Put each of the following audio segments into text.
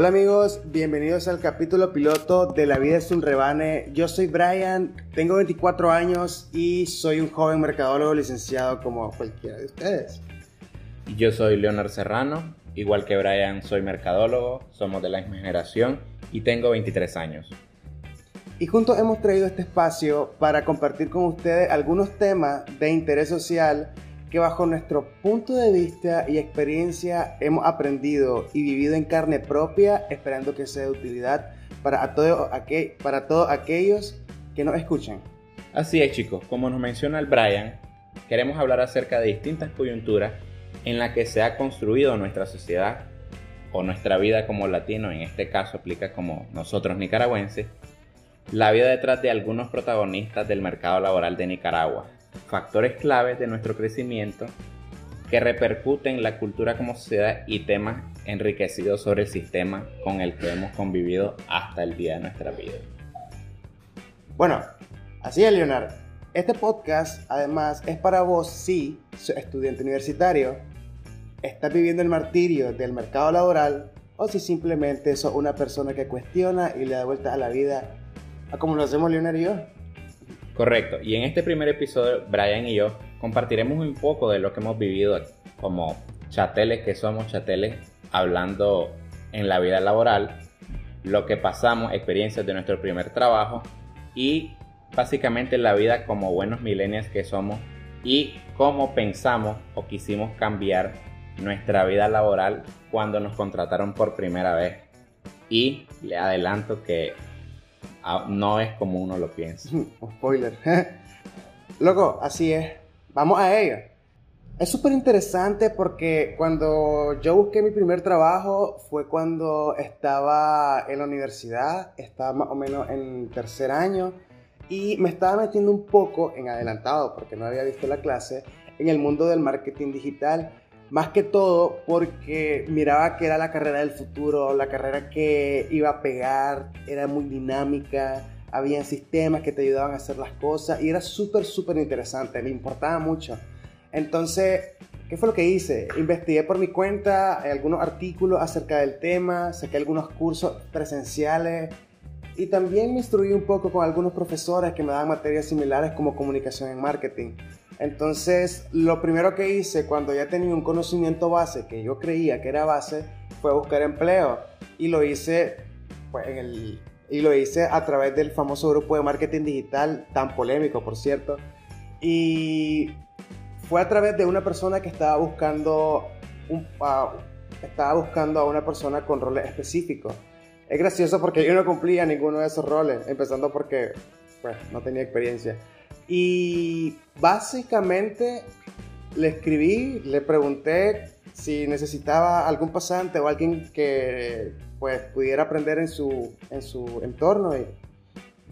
Hola amigos, bienvenidos al capítulo piloto de La vida es un rebane. Yo soy Brian, tengo 24 años y soy un joven mercadólogo licenciado como cualquiera de ustedes. Yo soy Leonard Serrano, igual que Brian soy mercadólogo, somos de la misma generación y tengo 23 años. Y juntos hemos traído este espacio para compartir con ustedes algunos temas de interés social que bajo nuestro punto de vista y experiencia hemos aprendido y vivido en carne propia, esperando que sea de utilidad para, todo para todos aquellos que nos escuchen. Así es chicos, como nos menciona el Brian, queremos hablar acerca de distintas coyunturas en las que se ha construido nuestra sociedad o nuestra vida como latino, en este caso aplica como nosotros nicaragüenses, la vida detrás de algunos protagonistas del mercado laboral de Nicaragua, factores claves de nuestro crecimiento que repercuten en la cultura como sociedad y temas enriquecidos sobre el sistema con el que hemos convivido hasta el día de nuestra vida. Bueno, así es, Leonardo. Este podcast, además, es para vos si, estudiante universitario, estás viviendo el martirio del mercado laboral o si simplemente sos una persona que cuestiona y le da vuelta a la vida, a como lo hacemos Leonardo y yo. Correcto. Y en este primer episodio, Brian y yo compartiremos un poco de lo que hemos vivido como chateles que somos, chateles hablando en la vida laboral, lo que pasamos, experiencias de nuestro primer trabajo y básicamente la vida como buenos millennials que somos y cómo pensamos o quisimos cambiar nuestra vida laboral cuando nos contrataron por primera vez. Y le adelanto que no es como uno lo piensa. Spoiler. Loco, así es. Vamos a ello. Es súper interesante porque cuando yo busqué mi primer trabajo fue cuando estaba en la universidad, estaba más o menos en tercer año y me estaba metiendo un poco en adelantado porque no había visto la clase en el mundo del marketing digital más que todo porque miraba que era la carrera del futuro, la carrera que iba a pegar, era muy dinámica, había sistemas que te ayudaban a hacer las cosas y era súper, súper interesante, me importaba mucho. Entonces, ¿qué fue lo que hice? Investigué por mi cuenta algunos artículos acerca del tema, saqué algunos cursos presenciales y también me instruí un poco con algunos profesores que me daban materias similares como comunicación en marketing. Entonces, lo primero que hice cuando ya tenía un conocimiento base, que yo creía que era base, fue buscar empleo. Y lo hice, pues, en el, y lo hice a través del famoso grupo de marketing digital, tan polémico, por cierto. Y fue a través de una persona que estaba buscando, estaba buscando a una persona con roles específicos. Es gracioso porque yo no cumplía ninguno de esos roles, empezando porque pues, no tenía experiencia. Y básicamente le escribí, le pregunté si necesitaba algún pasante o alguien que pues pudiera aprender en su, en su entorno. Y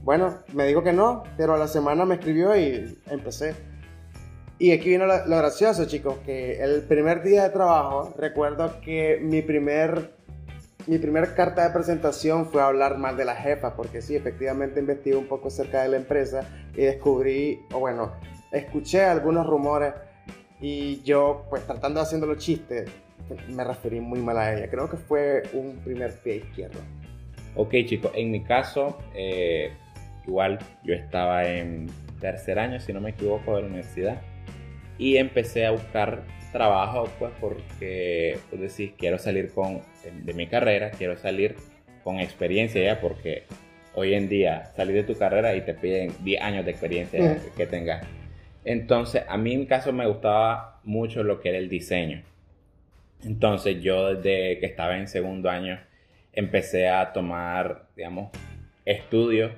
bueno, me dijo que no, pero a la semana me escribió y empecé. Y aquí viene lo, lo gracioso, chicos, que el primer día de trabajo, recuerdo que mi primer mi primera carta de presentación fue hablar mal de la jefa, porque sí, efectivamente investigué un poco acerca de la empresa y descubrí, o bueno, escuché algunos rumores y yo, pues tratando de haciendo los chistes, me referí muy mal a ella. Creo que fue un primer pie izquierdo. Ok, chicos, en mi caso, eh, igual yo estaba en tercer año, si no me equivoco, de la universidad y empecé a buscar trabajo, pues porque, pues decís, quiero salir con, de, mi carrera, quiero salir con experiencia ya, porque hoy en día salir de tu carrera y te piden 10 años de experiencia que tengas. Entonces, a mí en mi caso me gustaba mucho lo que era el diseño. Entonces, yo desde que estaba en segundo año empecé a tomar, digamos, estudios,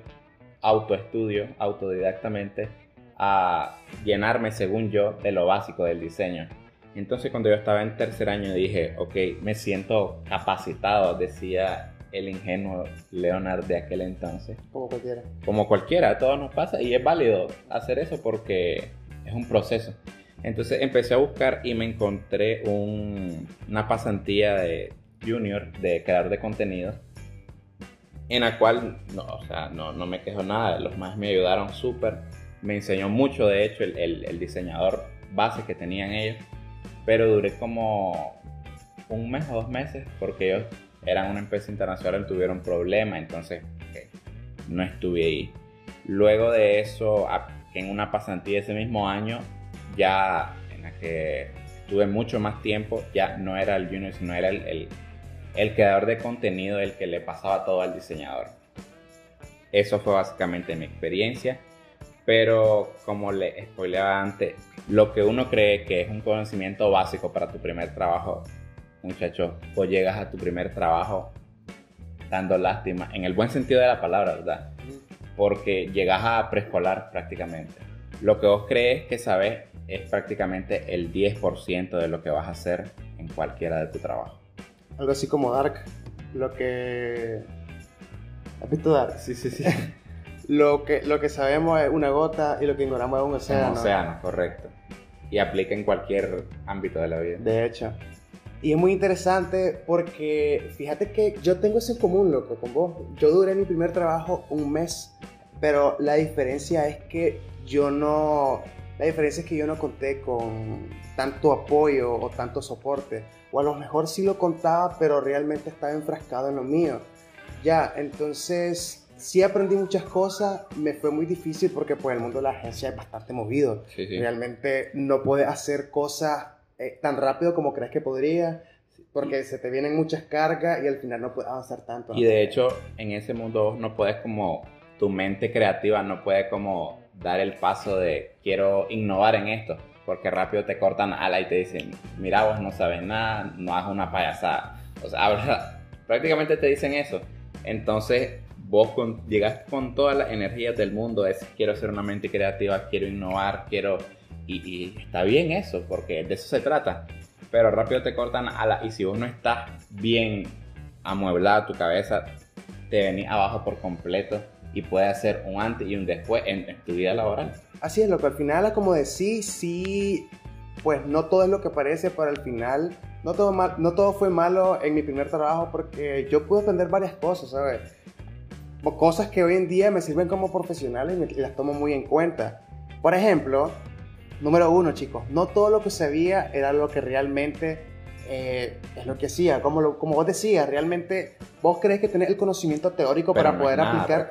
autoestudio, autodidactamente, a llenarme, según yo, de lo básico del diseño. Entonces cuando yo estaba en tercer año dije, ok, me siento capacitado, decía el ingenuo Leonard de aquel entonces. Como cualquiera. Como cualquiera, a todos nos pasa y es válido hacer eso porque es un proceso. Entonces empecé a buscar y me encontré una pasantía de junior de creador de contenido en la cual no, o sea, no, no me quejo nada, los más me ayudaron súper, me enseñó mucho de hecho el, el, el diseñador base que tenían ellos pero duré como un mes o dos meses porque ellos eran una empresa internacional y tuvieron problemas, entonces no estuve ahí. Luego de eso, en una pasantía ese mismo año, ya en la que tuve mucho más tiempo, ya no era el junior, sino era el, el, creador de contenido el que le pasaba todo al diseñador. Eso fue básicamente mi experiencia, pero como le spoileaba antes, lo que uno cree que es un conocimiento básico para tu primer trabajo, muchacho, pues llegas a tu primer trabajo dando lástima, en el buen sentido de la palabra, ¿verdad? Porque llegas a preescolar prácticamente. Lo que vos crees que sabes es prácticamente el 10% de lo que vas a hacer en cualquiera de tu trabajo. Algo así como Dark, lo que... ¿Has visto Dark? Sí, sí, sí. lo, que, lo que sabemos es una gota y lo que ignoramos es un océano. Un océano, correcto. Y aplica en cualquier ámbito de la vida. De hecho. Y es muy interesante porque fíjate que yo tengo eso en común, loco, con vos. Yo duré mi primer trabajo un mes, pero la diferencia es que yo no, la diferencia es que yo no conté con tanto apoyo o tanto soporte. O a lo mejor sí lo contaba, pero realmente estaba enfrascado en lo mío. Ya, entonces sí aprendí muchas cosas. Me fue muy difícil porque pues el mundo de la agencia es bastante movido. Realmente no puedes hacer cosas eh, tan rápido como crees que podría. Porque se te vienen muchas cargas y al final no puedes avanzar tanto. Y de hecho, en ese mundo no puedes como, tu mente creativa no puede como dar el paso de quiero innovar en esto, porque rápido te cortan ala y te dicen, mira vos no sabes nada, no hagas una payasada. O sea, prácticamente te dicen eso. Entonces vos llegas con todas las energías del mundo, es quiero ser una mente creativa, quiero innovar, quiero... Y, está bien eso, porque de eso se trata. Pero rápido te cortan ala y si vos no estás bien amueblada tu cabeza, te venís abajo por completo y puede hacer un antes y un después en, tu vida laboral. Así es, lo que al final, como decís, sí, pues no todo es lo que parece, pero al final no todo, no todo fue malo en mi primer trabajo porque yo pude aprender varias cosas, ¿sabes? Cosas que hoy en día me sirven como profesional y, las tomo muy en cuenta. Por ejemplo, número uno, chicos, no todo lo que sabía era lo que realmente eh, es lo que hacía. Como, como vos decías, realmente vos crees que tenés el conocimiento teórico para poder aplicar.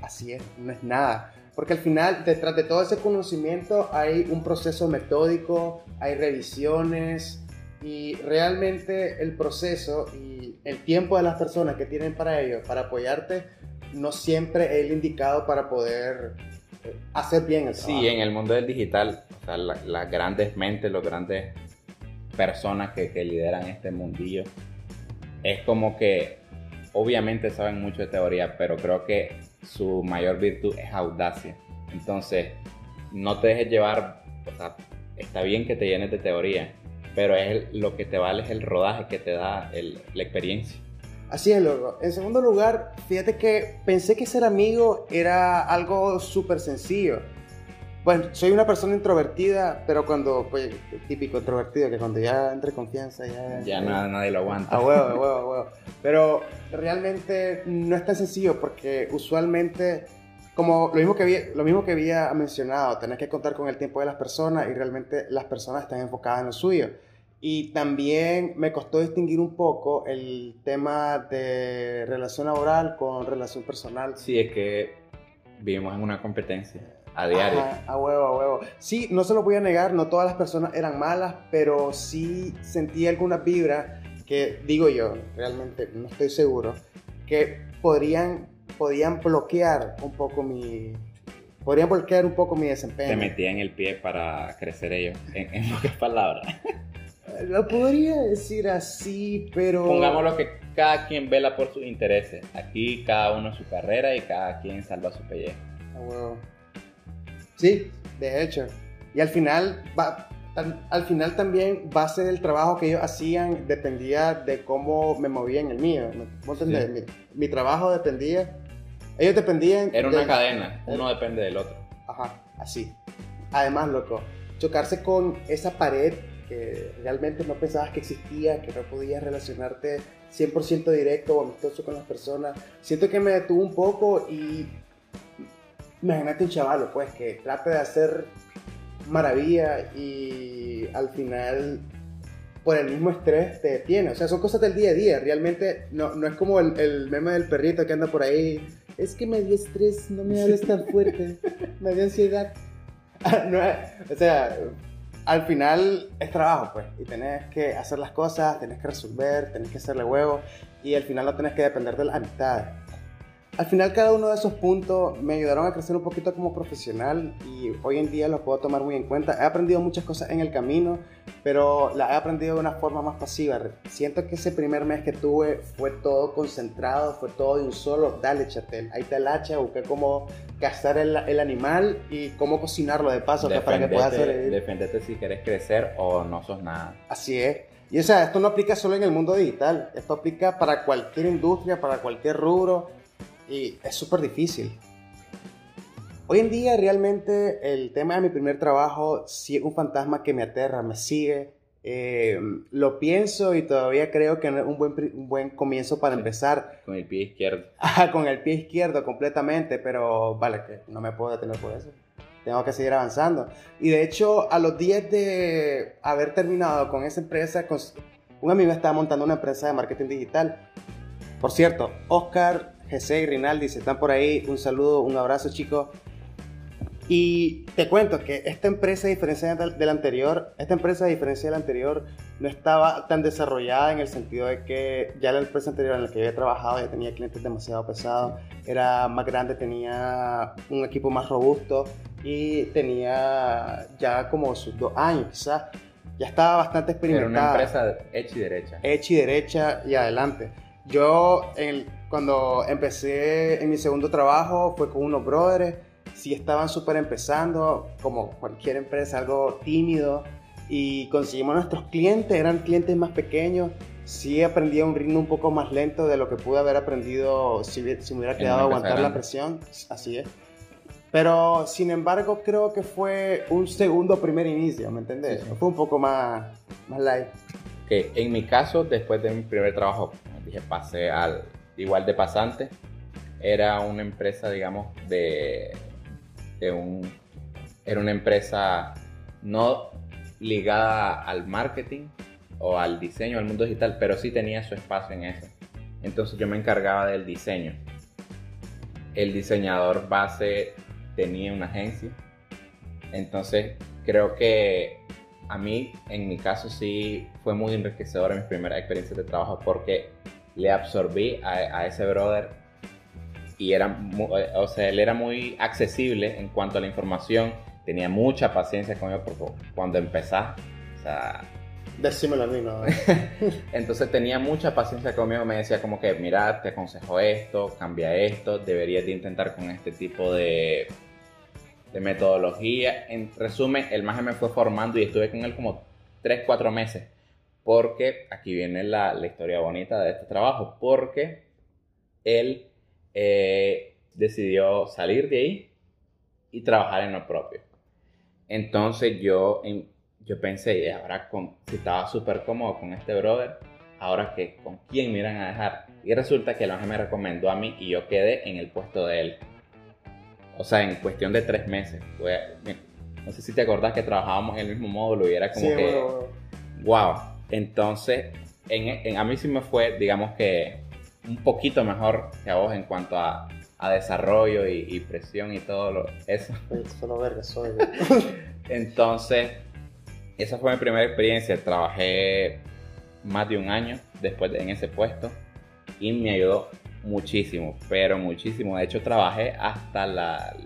Así es, no es nada. Porque al final, detrás de todo ese conocimiento hay un proceso metódico, hay revisiones y realmente el proceso y el tiempo de las personas que tienen para ello, para apoyarte, no siempre es el indicado para poder eh, hacer bien el trabajo. Sí, en el mundo del digital, las grandes mentes, los grandes personas que, que lideran este mundillo, es como que obviamente saben mucho de teoría, pero creo que su mayor virtud es audacia. Entonces, no te dejes llevar, o sea, está bien que te llenes de teoría, pero es lo que te vale es el rodaje que te da la experiencia. Así es, loco. En segundo lugar, fíjate que pensé que ser amigo era algo súper sencillo. Bueno, soy una persona introvertida, pero cuando, pues, típico introvertido, que cuando ya entre confianza ya... Ya nada, nadie lo aguanta. A huevo, a huevo, a huevo. Pero realmente no es tan sencillo porque usualmente, como lo mismo que había, lo mismo que había mencionado, tenés que contar con el tiempo de las personas y realmente las personas están enfocadas en lo suyo. Y también me costó distinguir un poco el tema de relación laboral con relación personal. Sí, es que vivimos en una competencia a diario. a huevo, a huevo. Sí, no se lo voy a negar, no todas las personas eran malas, pero sí sentí alguna vibra que, digo yo, realmente no estoy seguro, que podrían, podían bloquear un poco mi... Podrían bloquear un poco mi desempeño. Te metía en el pie para crecer ellos, en, en pocas palabras. Lo podría decir así, pero... Pongámoslo que cada quien vela por sus intereses. Aquí cada uno su carrera y cada quien salva su pellejo. A huevo. Sí, de hecho. Y al final, va, al final también base del trabajo que ellos hacían dependía de cómo me movía en el mío. ¿Vos entendés? Mi, trabajo dependía. Ellos dependían. Era una cadena, uno depende del otro. Ajá, así. Además, loco, chocarse con esa pared que realmente no pensabas que existía, que no podías relacionarte 100% directo o amistoso con las personas. Siento que me detuvo un poco y imagínate un chaval, pues, que trate de hacer maravilla y al final por el mismo estrés te detiene. O sea, son cosas del día a día. Realmente no, no es como el, el meme del perrito que anda por ahí. Es que me dio estrés, no me hables tan fuerte. me dio ansiedad. no, o sea, al final es trabajo, pues. Y tenés que hacer las cosas, tenés que resolver, tenés que hacerle huevo. Y al final no tenés que depender de las amistades al final cada uno de esos puntos me ayudaron a crecer un poquito como profesional y hoy en día los puedo tomar muy en cuenta. He aprendido muchas cosas en el camino, pero las he aprendido de una forma más pasiva. Siento que ese primer mes que tuve fue todo concentrado, fue todo de un solo, dale chatel, ahí está el hacha, busqué cómo cazar el, el animal y cómo cocinarlo de paso para que pueda hacer... Defendete si quieres crecer o no sos nada. Así es. Y o sea, esto no aplica solo en el mundo digital, esto aplica para cualquier industria, para cualquier rubro y es súper difícil. Hoy en día realmente el tema de mi primer trabajo sí es un fantasma que me aterra, me sigue. Eh, lo pienso y todavía creo que es un buen, un buen comienzo para empezar. Con el pie izquierdo. con el pie izquierdo completamente, pero vale, que no me puedo detener por eso. Tengo que seguir avanzando. Y de hecho, a los días de haber terminado con esa empresa, un amigo estaba montando una empresa de marketing digital. Por cierto, Oscar Jesse y Rinaldi, si están por ahí, un saludo, un abrazo chicos. Y te cuento que esta empresa, a diferencia de la anterior, esta empresa, a diferencia de la anterior, no estaba tan desarrollada en el sentido de que ya la empresa anterior en la que había trabajado ya tenía clientes demasiado pesados, era más grande, tenía un equipo más robusto y tenía ya como sus dos años quizás. Ya estaba bastante experimentada. Era una empresa hecha y derecha. Hecha y derecha y adelante. Yo, cuando empecé en mi segundo trabajo, fue con unos brothers. Sí estaban súper empezando, como cualquier empresa, algo tímido. Y conseguimos nuestros clientes, eran clientes más pequeños. Sí aprendí a un ritmo un poco más lento de lo que pude haber aprendido si, si me hubiera quedado a aguantar la presión. Así es. Pero, sin embargo, creo que fue un segundo primer inicio, ¿me entendés? Fue un poco más, más light. Que en mi caso, después de mi primer trabajo, dije, pasé al igual de pasante. Era una empresa, digamos, de, de un... Era una empresa no ligada al marketing o al diseño, al mundo digital, pero sí tenía su espacio en eso. Entonces yo me encargaba del diseño. El diseñador base tenía una agencia. Entonces creo que a mí, en mi caso, sí fue muy enriquecedora mis primeras experiencias de trabajo porque le absorbí a, ese brother y era, o sea, él era muy accesible en cuanto a la información, tenía mucha paciencia conmigo porque cuando empezás, o sea... Decímelo a mí, ¿no? Entonces tenía mucha paciencia conmigo, me decía como que, mira, te aconsejo esto, cambia esto, deberías de intentar con este tipo de, de metodología. En resumen, el maje me fue formando y estuve con él como 3, 4 meses porque aquí viene la, historia bonita de este trabajo, porque él eh, decidió salir de ahí y trabajar en lo propio. Entonces yo, yo pensé, ahora con, si estaba súper cómodo con este brother, ahora que con quién me iban a dejar. Y resulta que el ángel me recomendó a mí y yo quedé en el puesto de él. O sea, en cuestión de tres meses. no sé si te acordás que trabajábamos en el mismo módulo y era como que... Wow entonces, a mí sí me fue, digamos que, un poquito mejor que a vos en cuanto a, desarrollo y, presión y todo eso. Solo verga soy. Entonces, esa fue mi primera experiencia. Trabajé más de un año después en ese puesto y me ayudó muchísimo, pero muchísimo. De hecho, trabajé hasta la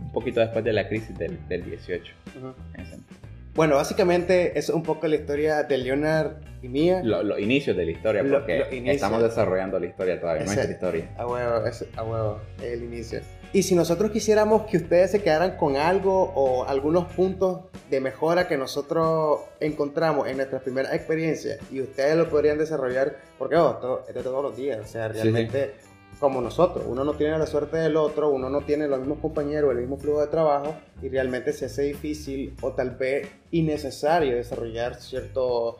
un poquito después de la crisis del, 18. Bueno, básicamente es un poco la historia de Leonard y mía. Los inicios de la historia, porque estamos desarrollando la historia todavía, no nuestra historia. A huevo, a huevo, el inicio. Y si nosotros quisiéramos que ustedes se quedaran con algo o algunos puntos de mejora que nosotros encontramos en nuestra primera experiencia y ustedes lo podrían desarrollar, porque oh, es de todos los días, o sea, realmente como nosotros. Uno no tiene la suerte del otro, uno no tiene los mismos compañeros, el mismo flujo de trabajo y realmente se hace difícil o tal vez innecesario desarrollar cierto,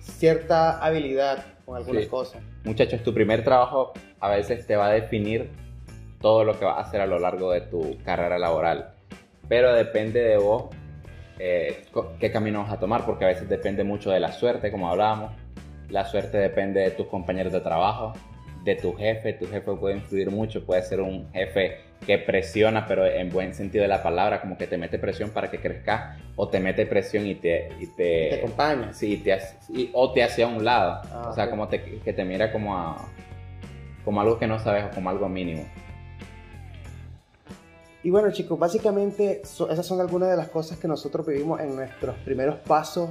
cierta habilidad con algunas cosas. Muchachos, tu primer trabajo a veces te va a definir todo lo que vas a hacer a lo largo de tu carrera laboral, pero depende de vos eh, qué camino vas a tomar, porque a veces depende mucho de la suerte, como hablábamos. La suerte depende de tus compañeros de trabajo, de tu jefe. Tu jefe puede influir mucho, puede ser un jefe que presiona, pero en buen sentido de la palabra, como que te mete presión para que crezcas, o te mete presión y te... Y te, te acompaña. Sí, te, o te hace a un lado. Ah, o sea, como te, que te mira como, a, como algo que no sabes o como algo mínimo. Y bueno chicos, básicamente esas son algunas de las cosas que nosotros vivimos en nuestros primeros pasos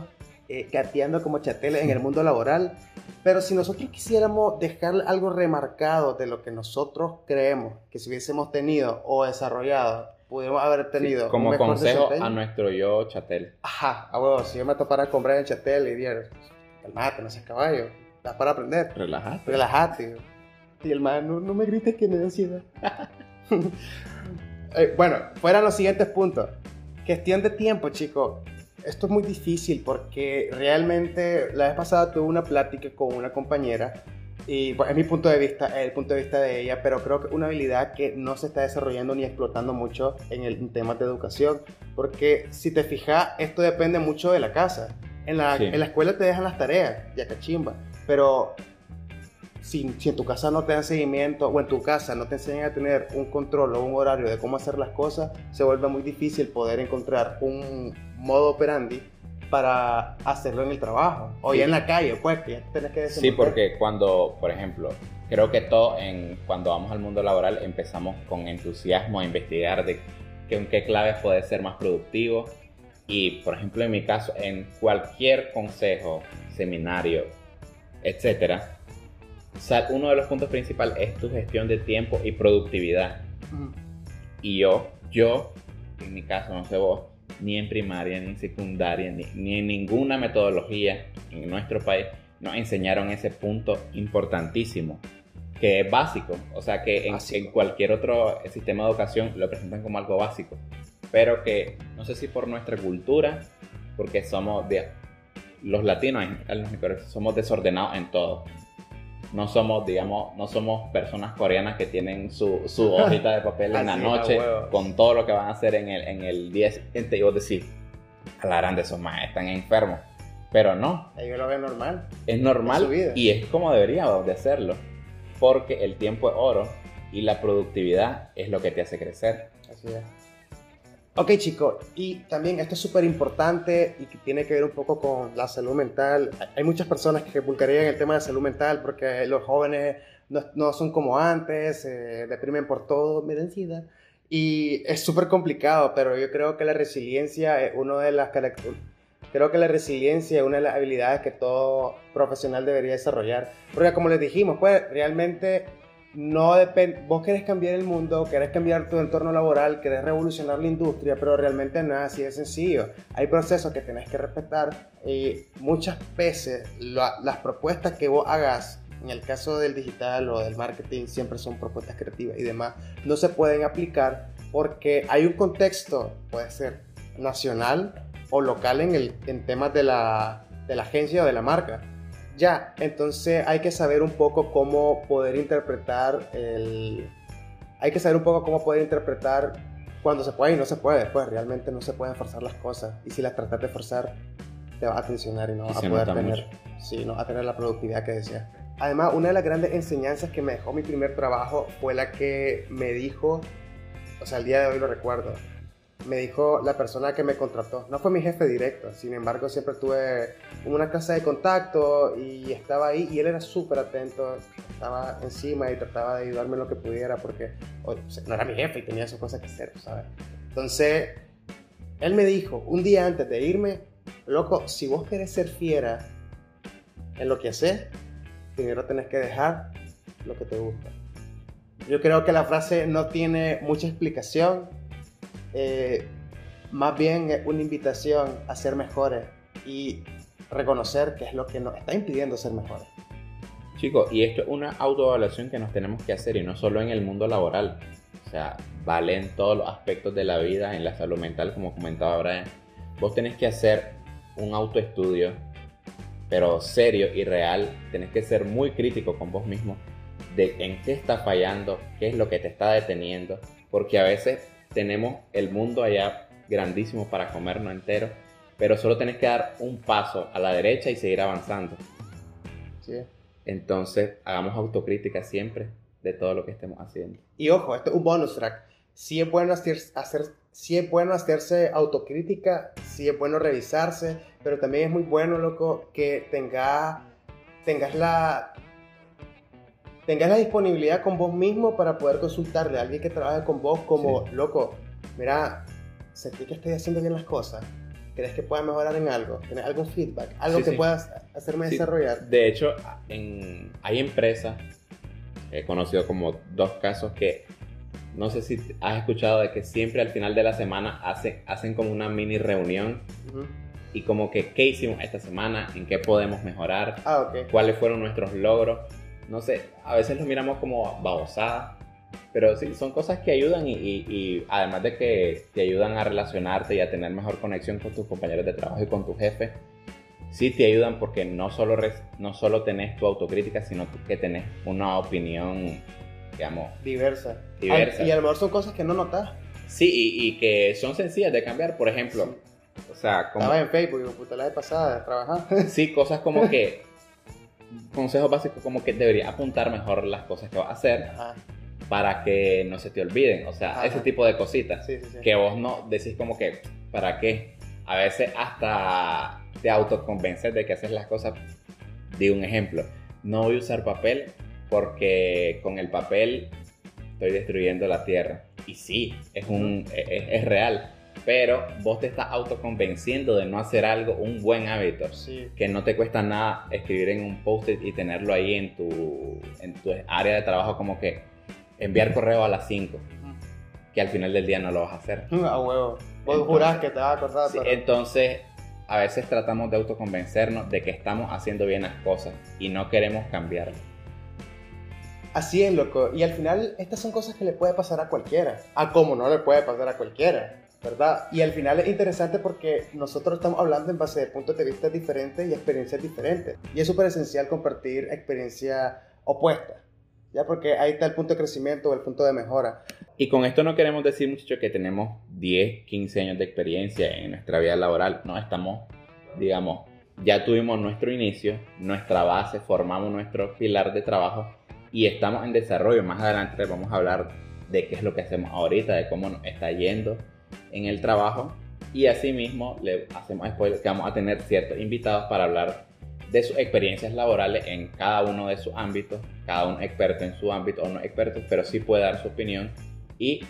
eh, gateando como chateles en el mundo laboral. Pero si nosotros quisiéramos dejar algo remarcado de lo que nosotros creemos que si hubiésemos tenido o desarrollado, pudiéramos haber tenido. como consejo a nuestro yo chatel. Ajá, a huevo, si yo me topara a comprar en chatel y diera, calmate, no seas caballo, da para aprender. Relájate. Relájate. Y el man, no, no me grites que me da ansiedad. Eh, bueno, fueran los siguientes puntos. Gestión de tiempo, chicos. Esto es muy difícil porque realmente la vez pasada tuve una plática con una compañera y pues, es mi punto de vista, el punto de vista de ella, pero creo que una habilidad que no se está desarrollando ni explotando mucho en el tema de educación, porque si te fijas, esto depende mucho de la casa. En la, en la escuela te dejan las tareas, ya cachimba, pero si, en tu casa no te dan seguimiento o en tu casa no te enseñan a tener un control o un horario de cómo hacer las cosas, se vuelve muy difícil poder encontrar un modo operandi para hacerlo en el trabajo o ya en la calle, pues que ya tenés que Sí, porque cuando, por ejemplo, creo que todo en, cuando vamos al mundo laboral empezamos con entusiasmo a investigar de que, en qué claves puede ser más productivo. Y, por ejemplo, en mi caso, en cualquier consejo, seminario, etcétera, uno de los puntos principales es tu gestión de tiempo y productividad. Y yo, yo, en mi caso, no sé vos, ni en primaria, ni en secundaria, ni, en ninguna metodología en nuestro país nos enseñaron ese punto importantísimo, que es básico. O sea, que en, en, cualquier otro sistema de educación lo presentan como algo básico, pero que no sé si por nuestra cultura, porque somos de, los latinos, somos desordenados en todo no somos, digamos, no somos personas coreanas que tienen su, su hojita de papel en la noche con todo lo que van a hacer en el, en el día siguiente. Y vos decís, la grande, esos más están enfermos. Pero no. Ellos lo ven normal. Es normal y es como deberíamos de hacerlo. Porque el tiempo es oro y la productividad es lo que te hace crecer. Así es. Ok chicos, y también esto es súper importante y tiene que ver un poco con la salud mental. Hay muchas personas que buscarían el tema de salud mental porque los jóvenes no, son como antes, se deprimen por todo, me da ansiedad. Y es súper complicado, pero yo creo que la resiliencia es una de las Creo que la resiliencia es una de las habilidades que todo profesional debería desarrollar. Porque como les dijimos, pues realmente no depende, vos querés cambiar el mundo, querés cambiar tu entorno laboral, querés revolucionar la industria, pero realmente nada así de sencillo. Hay procesos que tenés que respetar y muchas veces las propuestas que vos hagas, en el caso del digital o del marketing, siempre son propuestas creativas y demás, no se pueden aplicar porque hay un contexto, puede ser nacional o local en, el, en temas de la, de la agencia o de la marca ya, entonces hay que saber un poco cómo poder interpretar el... Hay que saber un poco cómo poder interpretar cuando se puede y no se puede. Pues realmente no se pueden forzar las cosas. Y si las tratas de forzar, te va a tensionar y no vas a poder tener, sí, no a tener la productividad que deseas. Además, una de las grandes enseñanzas que me dejó mi primer trabajo fue la que me dijo, o sea, el día de hoy lo recuerdo, me dijo la persona que me contrató. No fue mi jefe directo, sin embargo siempre tuve una casa de contacto y estaba ahí y él era súper atento, estaba encima y trataba de ayudarme lo que pudiera porque no era mi jefe y tenía sus cosas que hacer, ¿sabes? Entonces, él me dijo un día antes de irme, loco, si vos querés ser fiera en lo que haces, primero tenés que dejar lo que te gusta. Yo creo que la frase no tiene mucha explicación, eh, más bien una invitación a ser mejores y reconocer qué es lo que nos está impidiendo ser mejores. Chicos, y esto es una autoevaluación que nos tenemos que hacer y no solo en el mundo laboral. O sea, vale en todos los aspectos de la vida, en la salud mental, como comentaba Brian. Vos tenés que hacer un autoestudio, pero serio y real. Tenés que ser muy crítico con vos mismo de en qué está fallando, qué es lo que te está deteniendo, porque a veces tenemos el mundo allá grandísimo para comernos entero, pero solo tenés que dar un paso a la derecha y seguir avanzando. Sí. Entonces, hagamos autocrítica siempre de todo lo que estemos haciendo. Y ojo, esto es un bonus track. Sí es bueno hacer, hacer, sí es bueno hacerse autocrítica, sí es bueno revisarse, pero también es muy bueno, loco, que tenga, tengas la tengas la disponibilidad con vos mismo para poder consultarle a alguien que trabaje con vos como, loco, mira, sentí que estoy haciendo bien las cosas. ¿Crees que pueda mejorar en algo? ¿Tienes algún feedback? ¿Algo Sí, que sí. puedas hacerme desarrollar? De hecho, en, hay empresas, he conocido como dos casos que no sé si has escuchado de que siempre al final de la semana hace- hacen como una mini reunión y como que qué hicimos esta semana, en qué podemos mejorar, Ah, cuáles fueron nuestros logros. No sé, a veces los miramos como babosadas, pero sí, son cosas que ayudan y, y- y además de que te ayudan a relacionarte y a tener mejor conexión con tus compañeros de trabajo y con tu jefe, sí te ayudan porque no solo, no solo tenés tu autocrítica, sino que tenés una opinión, digamos, Diversa. Diversa. Y a lo mejor son cosas que no notas. sí, y, y que son sencillas de cambiar, por ejemplo. O sea, como... Estaba en Facebook, digo, puta, la vez pasada de trabajar. Sí, cosas como que. Consejos básicos como que deberías apuntar mejor las cosas que vas a hacer Ajá. para que no se te olviden. O sea, Ajá. ese tipo de cositas. Sí, sí, sí. Que vos no decís como que, ¿para qué? A veces hasta te autoconvences de que haces las cosas. Di un ejemplo. No voy a usar papel porque con el papel estoy destruyendo la tierra. Y sí, es, un, es, es real. Pero vos te estás autoconvenciendo de no hacer algo, un buen hábito Sí. que no te cuesta nada escribir en un post-it y tenerlo ahí en tu, en tu área de trabajo como que enviar correo a las 5, que al final del día no lo vas a hacer. A huevo. Vos Entonces- jurás que te vas a acordar, Sí, pero... entonces, a veces tratamos de autoconvencernos de que estamos haciendo bien las cosas y no queremos cambiarlo. Así es, loco. Y al final, estas son cosas que le puede pasar a cualquiera. A como no le puede pasar a cualquiera, ¿verdad? Y al final es interesante porque nosotros estamos hablando en base de puntos de vista diferentes y experiencias diferentes. Y es súper esencial compartir experiencias opuestas. ¿Ya? Porque ahí está el punto de crecimiento o el punto de mejora. Y con esto no queremos decir, muchachos, que tenemos 10, 15 años de experiencia en nuestra vida laboral. No, estamos, digamos, ya tuvimos nuestro inicio, nuestra base, formamos nuestro pilar de trabajo y estamos en desarrollo. Más adelante vamos a hablar de qué es lo que hacemos ahorita, de cómo nos está yendo en el trabajo. Y asimismo, le hacemos spoiler que vamos a tener ciertos invitados para hablar de sus experiencias laborales en cada uno de sus ámbitos, cada uno experto en su ámbito o no experto, pero sí puede dar su opinión y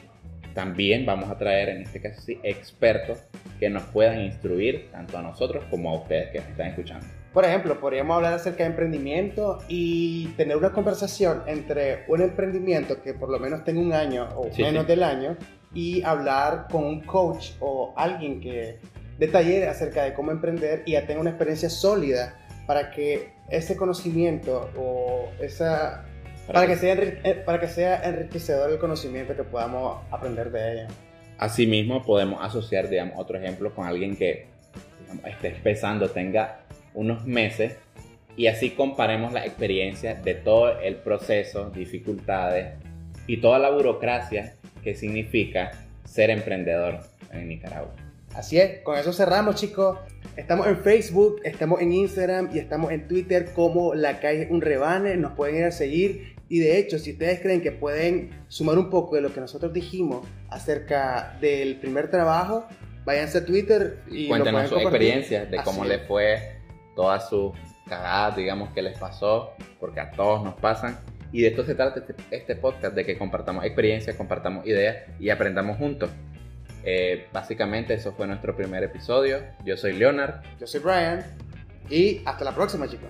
también vamos a traer en este caso sí expertos que nos puedan instruir tanto a nosotros como a ustedes que nos están escuchando. Por ejemplo, podríamos hablar acerca de emprendimiento y tener una conversación entre un emprendimiento que por lo menos tenga un año o Sí, menos sí. del año y hablar con un coach o alguien que de taller acerca de cómo emprender y ya tenga una experiencia sólida para que ese conocimiento o esa para que sea eh, para que sea enriquecedor el conocimiento que podamos aprender de ella. Asimismo podemos asociar, digamos, otro ejemplo con alguien que digamos, esté empezando, tenga unos meses y así comparemos las experiencias de todo el proceso, dificultades y toda la burocracia que significa ser emprendedor en Nicaragua. Así es, con eso cerramos chicos. Estamos en Facebook, estamos en Instagram y estamos en Twitter como La Calle Un Rebane. Nos pueden ir a seguir. Y de hecho, si ustedes creen que pueden sumar un poco de lo que nosotros dijimos acerca del primer trabajo, váyanse a Twitter y Cuéntenos sus experiencias de cómo les es. fue, todas sus cagadas, digamos, que les pasó, porque a todos nos pasan. Y de esto se trata este, este podcast, de que compartamos experiencias, compartamos ideas y aprendamos juntos. Eh, básicamente eso fue nuestro primer episodio. Yo soy Leonard. Yo soy Brian y hasta la próxima chicos.